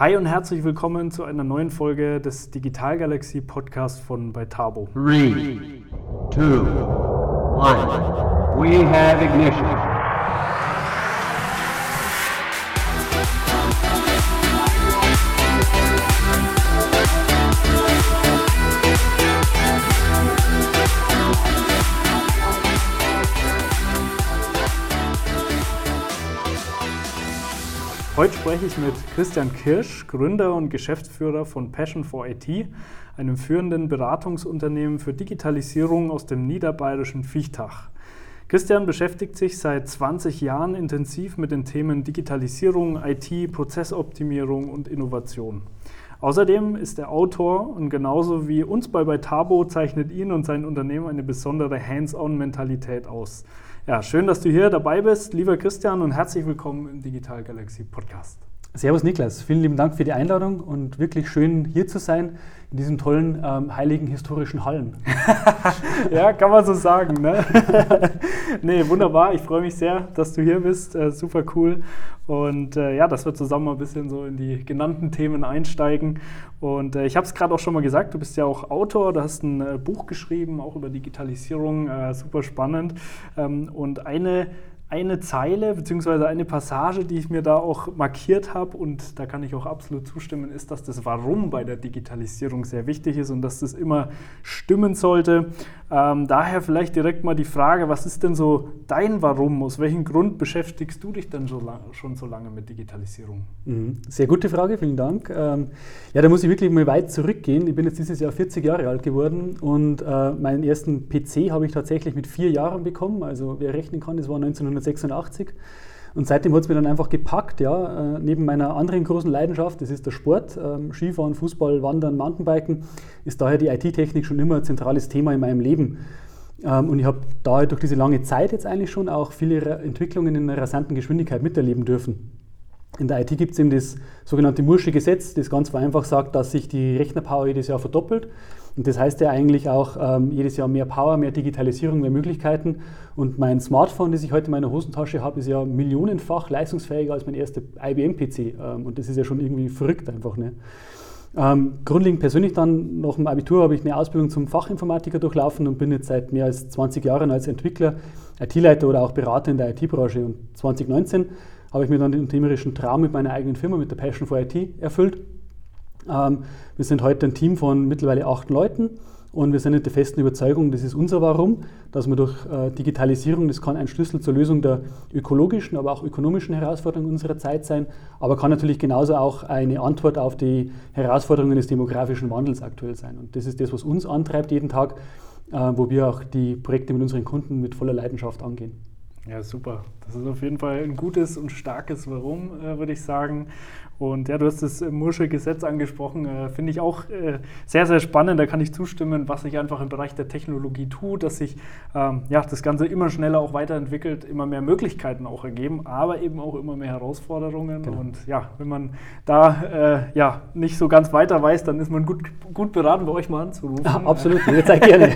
Hi und herzlich willkommen zu einer neuen Folge des Digital Galaxy Podcasts von bei Tabo. 3, 2, 1. We have ignition. Heute spreche ich mit Christian Kirsch, Gründer und Geschäftsführer von Passion for IT, einem führenden Beratungsunternehmen für Digitalisierung aus dem niederbayerischen Viechtach. Christian beschäftigt sich seit 20 Jahren intensiv mit den Themen Digitalisierung, IT, Prozessoptimierung und Innovation. Außerdem ist er Autor und genauso wie uns bei Beitabo zeichnet ihn und sein Unternehmen eine besondere Hands-on-Mentalität aus. Ja, schön, dass du hier dabei bist, lieber Christian, und herzlich willkommen im Digital Galaxy Podcast. Servus Niklas, vielen lieben Dank für die Einladung und wirklich schön hier zu sein in diesen tollen ähm, heiligen historischen Hallen. ja, kann man so sagen. Ne? nee, wunderbar. Ich freue mich sehr, dass du hier bist. Äh, super cool. Und äh, ja, dass wir zusammen mal ein bisschen so in die genannten Themen einsteigen. Und äh, ich habe es gerade auch schon mal gesagt, du bist ja auch Autor, du hast ein äh, Buch geschrieben, auch über Digitalisierung, äh, super spannend. Ähm, und eine eine Zeile bzw. eine Passage, die ich mir da auch markiert habe und da kann ich auch absolut zustimmen, ist, dass das Warum bei der Digitalisierung sehr wichtig ist und dass das immer stimmen sollte. Ähm, daher vielleicht direkt mal die Frage, was ist denn so dein Warum? Aus welchem Grund beschäftigst du dich denn so lang, schon so lange mit Digitalisierung? Mhm. Sehr gute Frage, vielen Dank. Ähm, ja, da muss ich wirklich mal weit zurückgehen. Ich bin jetzt dieses Jahr 40 Jahre alt geworden und äh, meinen ersten PC habe ich tatsächlich mit vier Jahren bekommen. Also wer rechnen kann, das war 1986. Und seitdem hat es mir dann einfach gepackt, ja, äh, neben meiner anderen großen Leidenschaft, das ist der Sport, ähm, Skifahren, Fußball, Wandern, Mountainbiken, ist daher die IT-Technik schon immer ein zentrales Thema in meinem Leben. Ähm, und ich habe daher durch diese lange Zeit jetzt eigentlich schon auch viele Entwicklungen in einer rasanten Geschwindigkeit miterleben dürfen. In der IT gibt es eben das sogenannte Mursche Gesetz, das ganz einfach sagt, dass sich die Rechnerpower jedes Jahr verdoppelt. Und das heißt ja eigentlich auch ähm, jedes Jahr mehr Power, mehr Digitalisierung, mehr Möglichkeiten. Und mein Smartphone, das ich heute in meiner Hosentasche habe, ist ja millionenfach leistungsfähiger als mein erster IBM-PC. Ähm, und das ist ja schon irgendwie verrückt einfach. Ne? Ähm, grundlegend persönlich dann nach dem Abitur habe ich eine Ausbildung zum Fachinformatiker durchlaufen und bin jetzt seit mehr als 20 Jahren als Entwickler, IT-Leiter oder auch Berater in der IT-Branche. Und 2019 habe ich mir dann den unternehmerischen Traum mit meiner eigenen Firma, mit der Passion for IT, erfüllt ähm, wir sind heute ein Team von mittlerweile acht Leuten und wir sind in der festen Überzeugung, das ist unser Warum, dass man durch äh, Digitalisierung, das kann ein Schlüssel zur Lösung der ökologischen, aber auch ökonomischen Herausforderungen unserer Zeit sein, aber kann natürlich genauso auch eine Antwort auf die Herausforderungen des demografischen Wandels aktuell sein. Und das ist das, was uns antreibt jeden Tag, äh, wo wir auch die Projekte mit unseren Kunden mit voller Leidenschaft angehen. Ja, super. Das ist auf jeden Fall ein gutes und starkes Warum, äh, würde ich sagen. Und ja, du hast das Mursche Gesetz angesprochen, äh, finde ich auch äh, sehr, sehr spannend. Da kann ich zustimmen, was sich einfach im Bereich der Technologie tut, dass sich ähm, ja, das Ganze immer schneller auch weiterentwickelt, immer mehr Möglichkeiten auch ergeben, aber eben auch immer mehr Herausforderungen. Genau. Und ja, wenn man da äh, ja, nicht so ganz weiter weiß, dann ist man gut, gut beraten, bei euch mal anzurufen. Ja, absolut, jetzt gerne.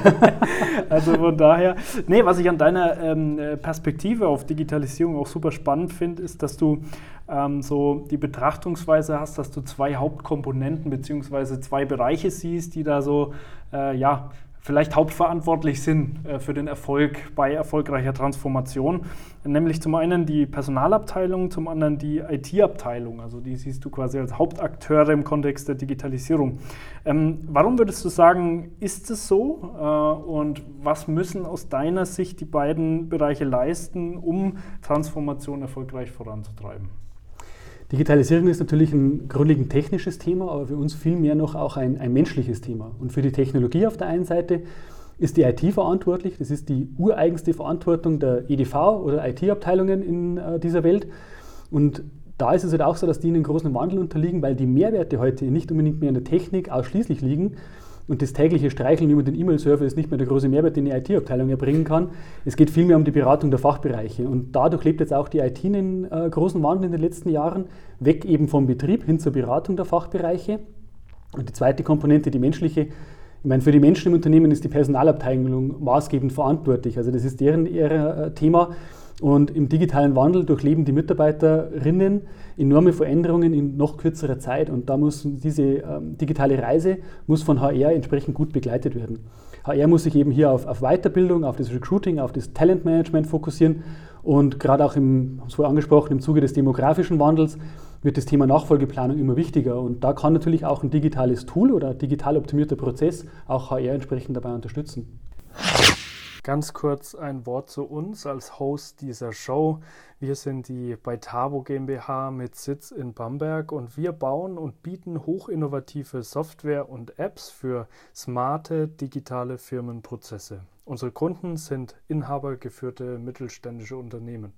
Also von daher, nee, was ich an deiner ähm, Perspektive auf Digitalisierung auch super spannend finde, ist, dass du ähm, so die Betrachtungsweise hast, dass du zwei Hauptkomponenten bzw. zwei Bereiche siehst, die da so äh, ja, vielleicht hauptverantwortlich sind äh, für den Erfolg bei erfolgreicher Transformation. Nämlich zum einen die Personalabteilung, zum anderen die IT-Abteilung. Also die siehst du quasi als Hauptakteure im Kontext der Digitalisierung. Ähm, warum würdest du sagen, ist es so? Äh, und was müssen aus deiner Sicht die beiden Bereiche leisten, um Transformation erfolgreich voranzutreiben? Digitalisierung ist natürlich ein grundlegend technisches Thema, aber für uns vielmehr noch auch ein, ein menschliches Thema. Und für die Technologie auf der einen Seite ist die IT verantwortlich. Das ist die ureigenste Verantwortung der EDV oder IT-Abteilungen in äh, dieser Welt. Und da ist es halt auch so, dass die einen großen Wandel unterliegen, weil die Mehrwerte heute nicht unbedingt mehr in der Technik ausschließlich liegen, und das tägliche Streicheln über den E-Mail-Server ist nicht mehr der große Mehrwert, den die IT-Abteilung erbringen kann. Es geht vielmehr um die Beratung der Fachbereiche. Und dadurch lebt jetzt auch die IT einen äh, großen Wandel in den letzten Jahren, weg eben vom Betrieb hin zur Beratung der Fachbereiche. Und die zweite Komponente, die menschliche, ich meine, für die Menschen im Unternehmen ist die Personalabteilung maßgebend verantwortlich. Also das ist deren ihr, äh, Thema. Und im digitalen Wandel durchleben die Mitarbeiterinnen enorme Veränderungen in noch kürzerer Zeit. Und da muss diese ähm, digitale Reise muss von HR entsprechend gut begleitet werden. HR muss sich eben hier auf, auf Weiterbildung, auf das Recruiting, auf das Talentmanagement fokussieren. Und gerade auch im, es vorher angesprochen, im Zuge des demografischen Wandels wird das Thema Nachfolgeplanung immer wichtiger. Und da kann natürlich auch ein digitales Tool oder ein digital optimierter Prozess auch HR entsprechend dabei unterstützen. Ganz kurz ein Wort zu uns als Host dieser Show. Wir sind die Beitabo GmbH mit Sitz in Bamberg und wir bauen und bieten hochinnovative Software und Apps für smarte digitale Firmenprozesse. Unsere Kunden sind inhabergeführte mittelständische Unternehmen.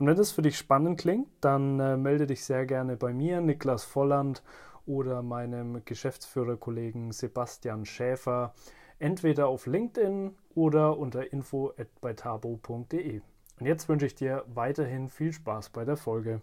Und wenn das für dich spannend klingt, dann äh, melde dich sehr gerne bei mir, Niklas Volland oder meinem Geschäftsführerkollegen Sebastian Schäfer entweder auf LinkedIn oder unter info@beitabo.de. Und jetzt wünsche ich dir weiterhin viel Spaß bei der Folge.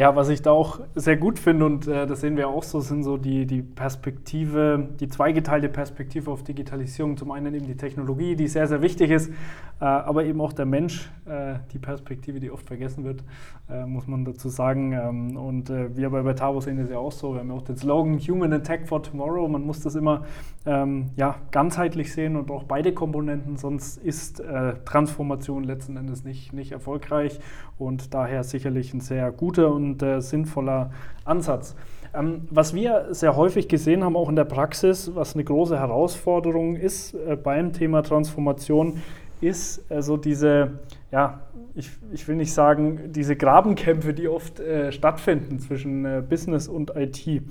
Ja, was ich da auch sehr gut finde und äh, das sehen wir auch so, sind so die, die Perspektive, die zweigeteilte Perspektive auf Digitalisierung. Zum einen eben die Technologie, die sehr, sehr wichtig ist, äh, aber eben auch der Mensch, äh, die Perspektive, die oft vergessen wird, äh, muss man dazu sagen. Ähm, und äh, wir bei Betavo sehen das ja auch so. Wir haben ja auch den Slogan Human Attack for Tomorrow. Man muss das immer ähm, ja, ganzheitlich sehen und auch beide Komponenten, sonst ist äh, Transformation letzten Endes nicht, nicht erfolgreich und daher sicherlich ein sehr guter und äh, sinnvoller Ansatz. Ähm, was wir sehr häufig gesehen haben, auch in der Praxis, was eine große Herausforderung ist äh, beim Thema Transformation, ist also diese, ja, ich, ich will nicht sagen, diese Grabenkämpfe, die oft äh, stattfinden zwischen äh, Business und IT.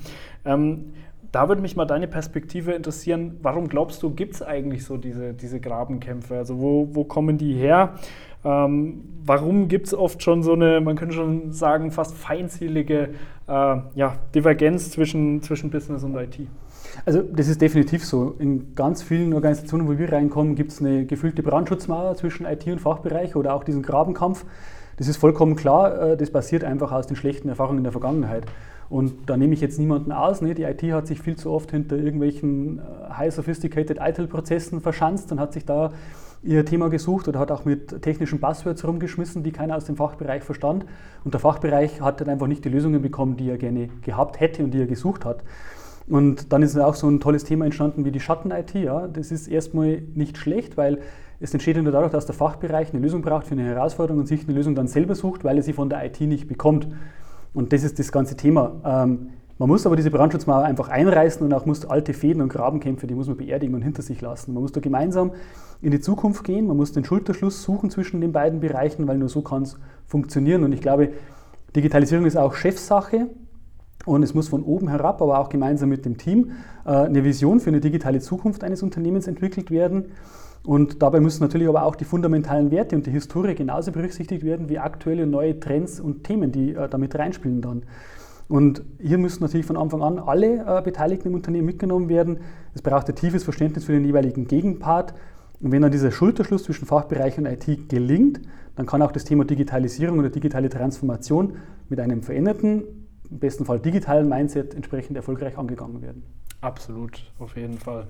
Ähm, da würde mich mal deine Perspektive interessieren. Warum glaubst du, gibt es eigentlich so diese, diese Grabenkämpfe? Also wo, wo kommen die her? Ähm, warum gibt es oft schon so eine, man könnte schon sagen, fast feindselige äh, ja, Divergenz zwischen, zwischen Business und IT? Also das ist definitiv so. In ganz vielen Organisationen, wo wir reinkommen, gibt es eine gefüllte Brandschutzmauer zwischen IT und Fachbereich oder auch diesen Grabenkampf. Das ist vollkommen klar, äh, das basiert einfach aus den schlechten Erfahrungen in der Vergangenheit. Und da nehme ich jetzt niemanden aus. Ne? Die IT hat sich viel zu oft hinter irgendwelchen äh, high sophisticated ITIL-Prozessen verschanzt und hat sich da ihr Thema gesucht oder hat auch mit technischen Passwords rumgeschmissen, die keiner aus dem Fachbereich verstand. Und der Fachbereich hat dann einfach nicht die Lösungen bekommen, die er gerne gehabt hätte und die er gesucht hat. Und dann ist auch so ein tolles Thema entstanden wie die Schatten-IT. Ja. Das ist erstmal nicht schlecht, weil es entsteht nur dadurch, dass der Fachbereich eine Lösung braucht für eine Herausforderung und sich eine Lösung dann selber sucht, weil er sie von der IT nicht bekommt. Und das ist das ganze Thema. Ähm, man muss aber diese Brandschutzmauer einfach einreißen und auch muss alte Fäden und Grabenkämpfe, die muss man beerdigen und hinter sich lassen. Man muss da gemeinsam in die Zukunft gehen, man muss den Schulterschluss suchen zwischen den beiden Bereichen, weil nur so kann es funktionieren. Und ich glaube, Digitalisierung ist auch Chefsache und es muss von oben herab, aber auch gemeinsam mit dem Team, äh, eine Vision für eine digitale Zukunft eines Unternehmens entwickelt werden. Und dabei müssen natürlich aber auch die fundamentalen Werte und die Historie genauso berücksichtigt werden wie aktuelle neue Trends und Themen, die äh, damit reinspielen dann. Und hier müssen natürlich von Anfang an alle äh, Beteiligten im Unternehmen mitgenommen werden. Es braucht ein tiefes Verständnis für den jeweiligen Gegenpart. Und wenn dann dieser Schulterschluss zwischen Fachbereich und IT gelingt, dann kann auch das Thema Digitalisierung oder digitale Transformation mit einem veränderten, im besten Fall digitalen Mindset entsprechend erfolgreich angegangen werden. Absolut, auf jeden Fall.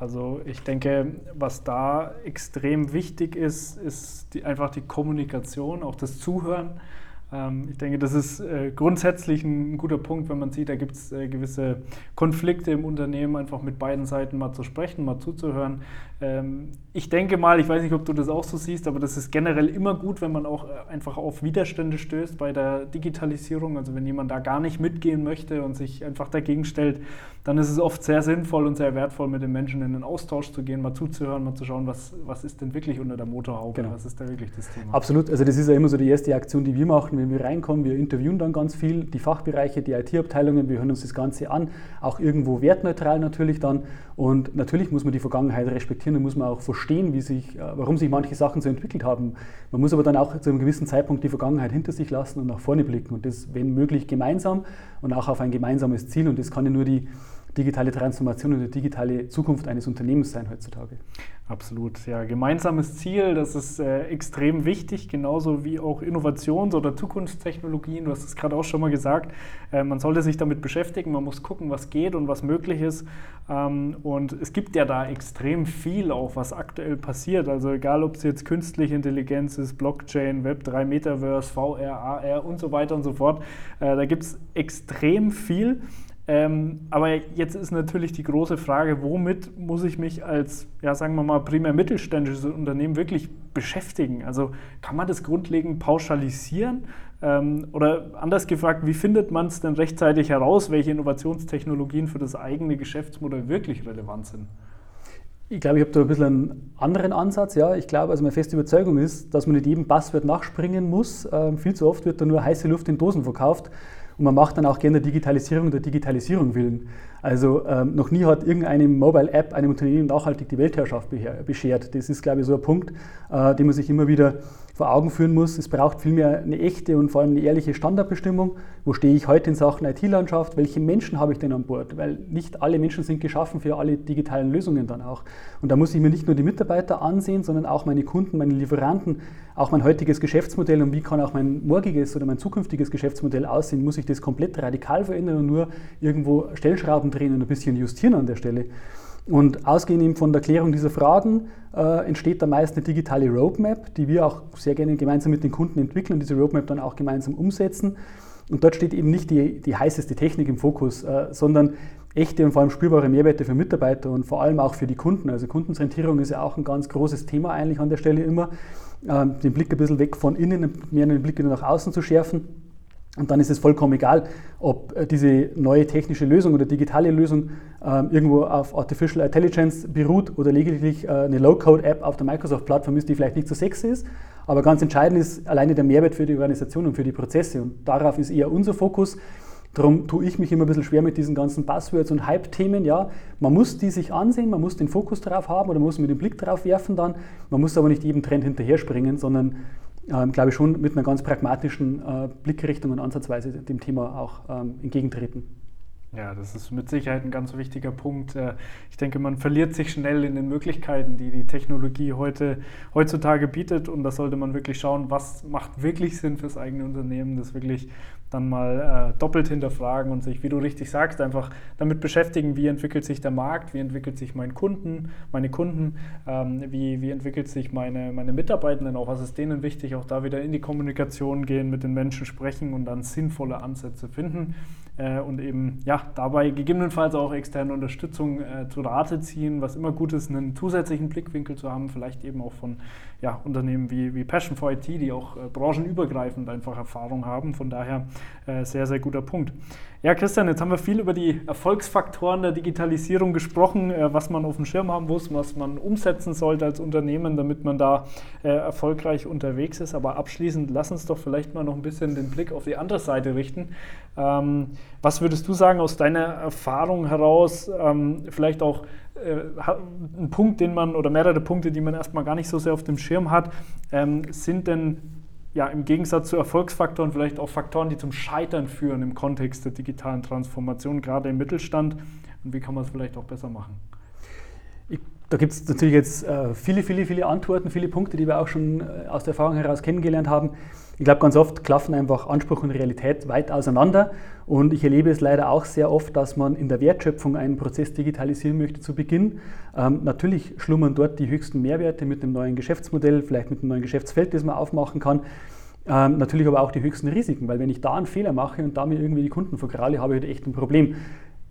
Also ich denke, was da extrem wichtig ist, ist die, einfach die Kommunikation, auch das Zuhören. Ähm, ich denke, das ist äh, grundsätzlich ein guter Punkt, wenn man sieht, da gibt es äh, gewisse Konflikte im Unternehmen, einfach mit beiden Seiten mal zu sprechen, mal zuzuhören. Ähm, ich denke mal, ich weiß nicht, ob du das auch so siehst, aber das ist generell immer gut, wenn man auch äh, einfach auf Widerstände stößt bei der Digitalisierung. Also wenn jemand da gar nicht mitgehen möchte und sich einfach dagegen stellt, dann ist es oft sehr sinnvoll und sehr wertvoll, mit den Menschen in den Austausch zu gehen, mal zuzuhören, mal zu schauen, was, was ist denn wirklich unter der Motorhaube, genau. was ist da wirklich das Thema. Absolut, also das ist ja immer so die erste Aktion, die wir machen, wenn wir reinkommen. Wir interviewen dann ganz viel, die Fachbereiche, die IT-Abteilungen, wir hören uns das Ganze an, auch irgendwo wertneutral natürlich dann. Und natürlich muss man die Vergangenheit respektieren und muss man auch verstehen, wie sich, äh, warum sich manche Sachen so entwickelt haben. Man muss aber dann auch zu einem gewissen Zeitpunkt die Vergangenheit hinter sich lassen und nach vorne blicken und das, wenn möglich, gemeinsam und auch auf ein gemeinsames Ziel. Und das kann ja nur die digitale Transformation und die digitale Zukunft eines Unternehmens sein heutzutage. Absolut, ja. Gemeinsames Ziel, das ist äh, extrem wichtig, genauso wie auch Innovations- oder Zukunftstechnologien. Du hast es gerade auch schon mal gesagt. Äh, man sollte sich damit beschäftigen, man muss gucken, was geht und was möglich ist. Ähm, und es gibt ja da extrem viel auch, was aktuell passiert. Also egal, ob es jetzt künstliche Intelligenz ist, Blockchain, Web3, Metaverse, VR, AR und so weiter und so fort. Äh, da gibt es extrem viel. Ähm, aber jetzt ist natürlich die große Frage, womit muss ich mich als, ja, sagen wir mal, primär mittelständisches Unternehmen wirklich beschäftigen? Also kann man das grundlegend pauschalisieren? Ähm, oder anders gefragt, wie findet man es denn rechtzeitig heraus, welche Innovationstechnologien für das eigene Geschäftsmodell wirklich relevant sind? Ich glaube, ich habe da ein bisschen einen anderen Ansatz. Ja. Ich glaube, also meine feste Überzeugung ist, dass man nicht jedem Passwort nachspringen muss. Ähm, viel zu oft wird da nur heiße Luft in Dosen verkauft. Und man macht dann auch gerne Digitalisierung der Digitalisierung willen. Also ähm, noch nie hat irgendeine Mobile-App einem Unternehmen nachhaltig die Weltherrschaft beschert. Das ist, glaube ich, so ein Punkt, äh, den man sich immer wieder vor Augen führen muss. Es braucht vielmehr eine echte und vor allem eine ehrliche Standardbestimmung. Wo stehe ich heute in Sachen IT-Landschaft? Welche Menschen habe ich denn an Bord? Weil nicht alle Menschen sind geschaffen für alle digitalen Lösungen dann auch. Und da muss ich mir nicht nur die Mitarbeiter ansehen, sondern auch meine Kunden, meine Lieferanten, auch mein heutiges Geschäftsmodell und wie kann auch mein morgiges oder mein zukünftiges Geschäftsmodell aussehen. Muss ich das komplett radikal verändern und nur irgendwo Stellschrauben drehen und ein bisschen justieren an der Stelle? Und ausgehend eben von der Klärung dieser Fragen äh, entsteht da meist eine digitale Roadmap, die wir auch sehr gerne gemeinsam mit den Kunden entwickeln und diese Roadmap dann auch gemeinsam umsetzen. Und dort steht eben nicht die, die heißeste Technik im Fokus, äh, sondern echte und vor allem spürbare Mehrwerte für Mitarbeiter und vor allem auch für die Kunden. Also Kundenzentrierung ist ja auch ein ganz großes Thema eigentlich an der Stelle immer, äh, den Blick ein bisschen weg von innen, mehr den Blick wieder nach außen zu schärfen. Und dann ist es vollkommen egal, ob äh, diese neue technische Lösung oder digitale Lösung ähm, irgendwo auf Artificial Intelligence beruht oder lediglich äh, eine Low-Code-App auf der Microsoft-Plattform ist, die vielleicht nicht so sexy ist. Aber ganz entscheidend ist alleine der Mehrwert für die Organisation und für die Prozesse. Und darauf ist eher unser Fokus. Darum tue ich mich immer ein bisschen schwer mit diesen ganzen Buzzwords und Hype-Themen. Ja, man muss die sich ansehen, man muss den Fokus darauf haben oder man muss mit dem Blick darauf werfen dann. Man muss aber nicht jedem Trend hinterher springen, sondern ähm, glaube ich, schon mit einer ganz pragmatischen äh, Blickrichtung und Ansatzweise dem Thema auch ähm, entgegentreten. Ja, das ist mit Sicherheit ein ganz wichtiger Punkt. Äh, ich denke, man verliert sich schnell in den Möglichkeiten, die die Technologie heute, heutzutage bietet. Und da sollte man wirklich schauen, was macht wirklich Sinn fürs eigene Unternehmen, das wirklich dann mal äh, doppelt hinterfragen und sich, wie du richtig sagst, einfach damit beschäftigen, wie entwickelt sich der Markt, wie entwickelt sich mein Kunden, meine Kunden, ähm, wie, wie entwickelt sich meine, meine Mitarbeitenden auch, was ist denen wichtig, auch da wieder in die Kommunikation gehen, mit den Menschen sprechen und dann sinnvolle Ansätze finden äh, und eben ja, dabei gegebenenfalls auch externe Unterstützung äh, zu Rate ziehen, was immer gut ist, einen zusätzlichen Blickwinkel zu haben, vielleicht eben auch von ja, Unternehmen wie, wie Passion for IT, die auch äh, branchenübergreifend einfach Erfahrung haben. Von daher äh, sehr, sehr guter Punkt. Ja, Christian, jetzt haben wir viel über die Erfolgsfaktoren der Digitalisierung gesprochen, äh, was man auf dem Schirm haben muss, was man umsetzen sollte als Unternehmen, damit man da äh, erfolgreich unterwegs ist. Aber abschließend, lass uns doch vielleicht mal noch ein bisschen den Blick auf die andere Seite richten. Ähm, was würdest du sagen aus deiner Erfahrung heraus, ähm, vielleicht auch äh, ein Punkt, den man oder mehrere Punkte, die man erstmal gar nicht so sehr auf dem Schirm hat, ähm, sind denn ja im Gegensatz zu Erfolgsfaktoren vielleicht auch Faktoren, die zum Scheitern führen im Kontext der digitalen Transformation, gerade im Mittelstand? Und wie kann man es vielleicht auch besser machen? Ich, da gibt es natürlich jetzt äh, viele, viele, viele Antworten, viele Punkte, die wir auch schon äh, aus der Erfahrung heraus kennengelernt haben. Ich glaube, ganz oft klaffen einfach Anspruch und Realität weit auseinander. Und ich erlebe es leider auch sehr oft, dass man in der Wertschöpfung einen Prozess digitalisieren möchte zu Beginn. Ähm, natürlich schlummern dort die höchsten Mehrwerte mit dem neuen Geschäftsmodell, vielleicht mit dem neuen Geschäftsfeld, das man aufmachen kann. Ähm, natürlich aber auch die höchsten Risiken, weil wenn ich da einen Fehler mache und da mir irgendwie die Kunden vergraule, habe ich halt echt ein Problem.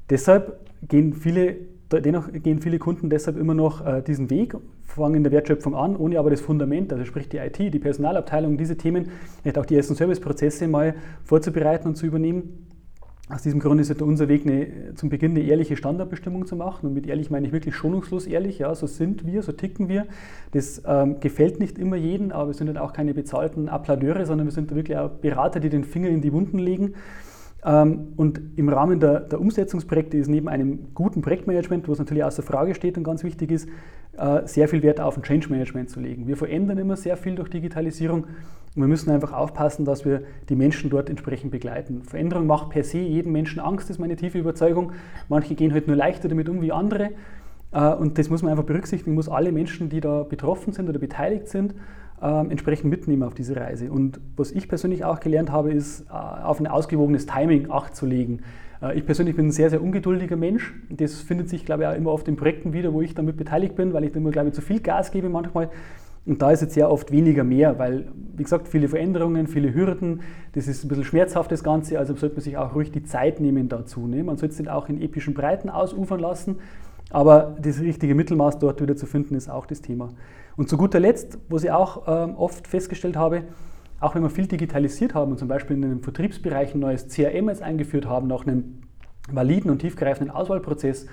Deshalb gehen viele Dennoch gehen viele Kunden deshalb immer noch äh, diesen Weg, fangen in der Wertschöpfung an, ohne aber das Fundament, also sprich die IT, die Personalabteilung, diese Themen, vielleicht auch die ersten Serviceprozesse mal vorzubereiten und zu übernehmen. Aus diesem Grund ist unser Weg, eine, zum Beginn eine ehrliche Standardbestimmung zu machen. Und mit ehrlich meine ich wirklich schonungslos ehrlich. Ja, so sind wir, so ticken wir. Das ähm, gefällt nicht immer jedem, aber wir sind dann auch keine bezahlten Applaudteure, sondern wir sind wirklich auch Berater, die den Finger in die Wunden legen und im Rahmen der, der, Umsetzungsprojekte ist neben einem guten Projektmanagement, was natürlich außer Frage steht und ganz wichtig ist, äh, sehr viel Wert auf ein Change Management zu legen. Wir verändern immer sehr viel durch Digitalisierung und wir müssen einfach aufpassen, dass wir die Menschen dort entsprechend begleiten. Veränderung macht per se jedem Menschen Angst, ist meine tiefe Überzeugung. Manche gehen halt nur leichter damit um wie andere. Äh, und das muss man einfach berücksichtigen, muss alle Menschen, die da betroffen sind oder beteiligt sind, ähm, entsprechend mitnehmen auf diese Reise. Und was ich persönlich auch gelernt habe, ist, äh, auf ein ausgewogenes Timing Acht zu legen. Äh, ich persönlich bin ein sehr, sehr ungeduldiger Mensch. Das findet sich, glaube ich, auch immer auf den Projekten wieder, wo ich damit beteiligt bin, weil ich da immer, glaube ich, zu viel Gas gebe manchmal. Und da ist jetzt sehr oft weniger mehr, weil, wie gesagt, viele Veränderungen, viele Hürden, das ist ein bisschen schmerzhaft das Ganze, also sollte man sich auch ruhig die Zeit nehmen dazu. Ne? Man sollte es nicht auch in epischen Breiten ausufern lassen, aber das richtige Mittelmaß dort wieder zu finden, ist auch das Thema. Und zu guter Letzt, was ich auch ähm, oft festgestellt habe, auch wenn wir viel digitalisiert haben und zum Beispiel in den Vertriebsbereich ein neues CRM jetzt eingeführt haben, nach einem validen und tiefgreifenden Auswahlprozess,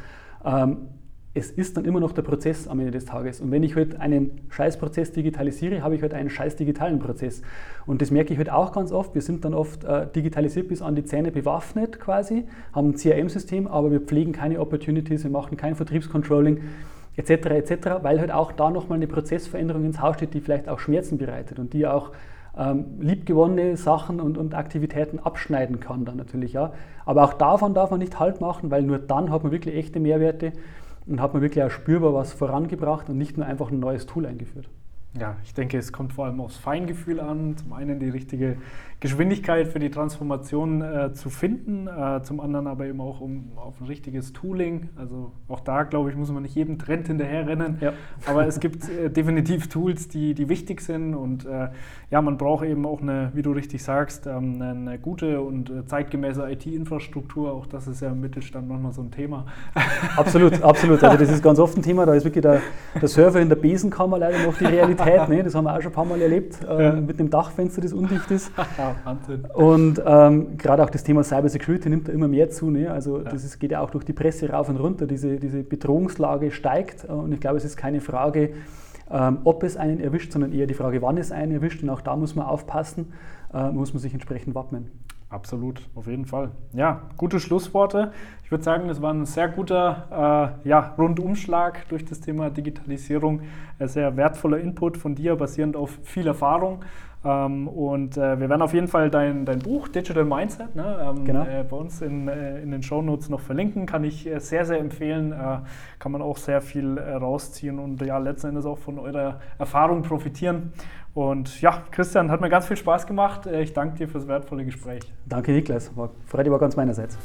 ähm, es ist dann immer noch der Prozess am Ende des Tages. Und wenn ich heute halt einen Scheißprozess digitalisiere, habe ich heute halt einen scheiß digitalen Prozess. Und das merke ich heute halt auch ganz oft. Wir sind dann oft äh, digitalisiert bis an die Zähne bewaffnet quasi, haben ein CRM-System, aber wir pflegen keine Opportunities, wir machen kein Vertriebscontrolling etc. etc., weil halt auch da nochmal eine Prozessveränderung ins Haus steht, die vielleicht auch Schmerzen bereitet und die auch ähm, liebgewonnene Sachen und, und Aktivitäten abschneiden kann dann natürlich. Ja. Aber auch davon darf man nicht Halt machen, weil nur dann hat man wirklich echte Mehrwerte und hat man wirklich auch spürbar was vorangebracht und nicht nur einfach ein neues Tool eingeführt. Ja, ich denke, es kommt vor allem aufs Feingefühl an. Zum einen die richtige Geschwindigkeit für die Transformation äh, zu finden, äh, zum anderen aber eben auch um, auf ein richtiges Tooling. Also auch da, glaube ich, muss man nicht jedem Trend hinterherrennen. Ja. Aber es gibt äh, definitiv Tools, die, die wichtig sind und äh, ja, man braucht eben auch eine, wie du richtig sagst, ähm, eine gute und äh, zeitgemäße IT-Infrastruktur. Auch das ist ja im Mittelstand manchmal so ein Thema. Absolut, absolut. Also das ist ganz oft ein Thema. Da ist wirklich der, der Server in der Besenkammer leider noch die Realität. Ne? Das haben wir auch schon ein paar Mal erlebt, ähm, ja. mit dem Dachfenster, das undicht ist. Wahnsinn. Und ähm, gerade auch das Thema Cyber Security nimmt da immer mehr zu. Ne? Also ja. das ist, geht ja auch durch die Presse rauf und runter. Diese, diese Bedrohungslage steigt und ich glaube, es ist keine Frage, ähm, ob es einen erwischt, sondern eher die Frage, wann es einen erwischt. Und auch da muss man aufpassen, äh, muss man sich entsprechend wappnen. Absolut, auf jeden Fall. Ja, gute Schlussworte. Ich würde sagen, das war ein sehr guter äh, ja, Rundumschlag durch das Thema Digitalisierung. Ein sehr wertvoller Input von dir, basierend auf viel Erfahrung. Ähm, und äh, wir werden auf jeden Fall dein, dein Buch Digital Mindset ne, ähm, genau. äh, bei uns in, äh, in den Show Notes noch verlinken. Kann ich äh, sehr, sehr empfehlen. Äh, kann man auch sehr viel äh, rausziehen und ja, letzten Endes auch von eurer Erfahrung profitieren. Und ja, Christian, hat mir ganz viel Spaß gemacht. ich danke dir fürs wertvolle Gespräch. Danke, Niklas. War, Freude war ganz meinerseits.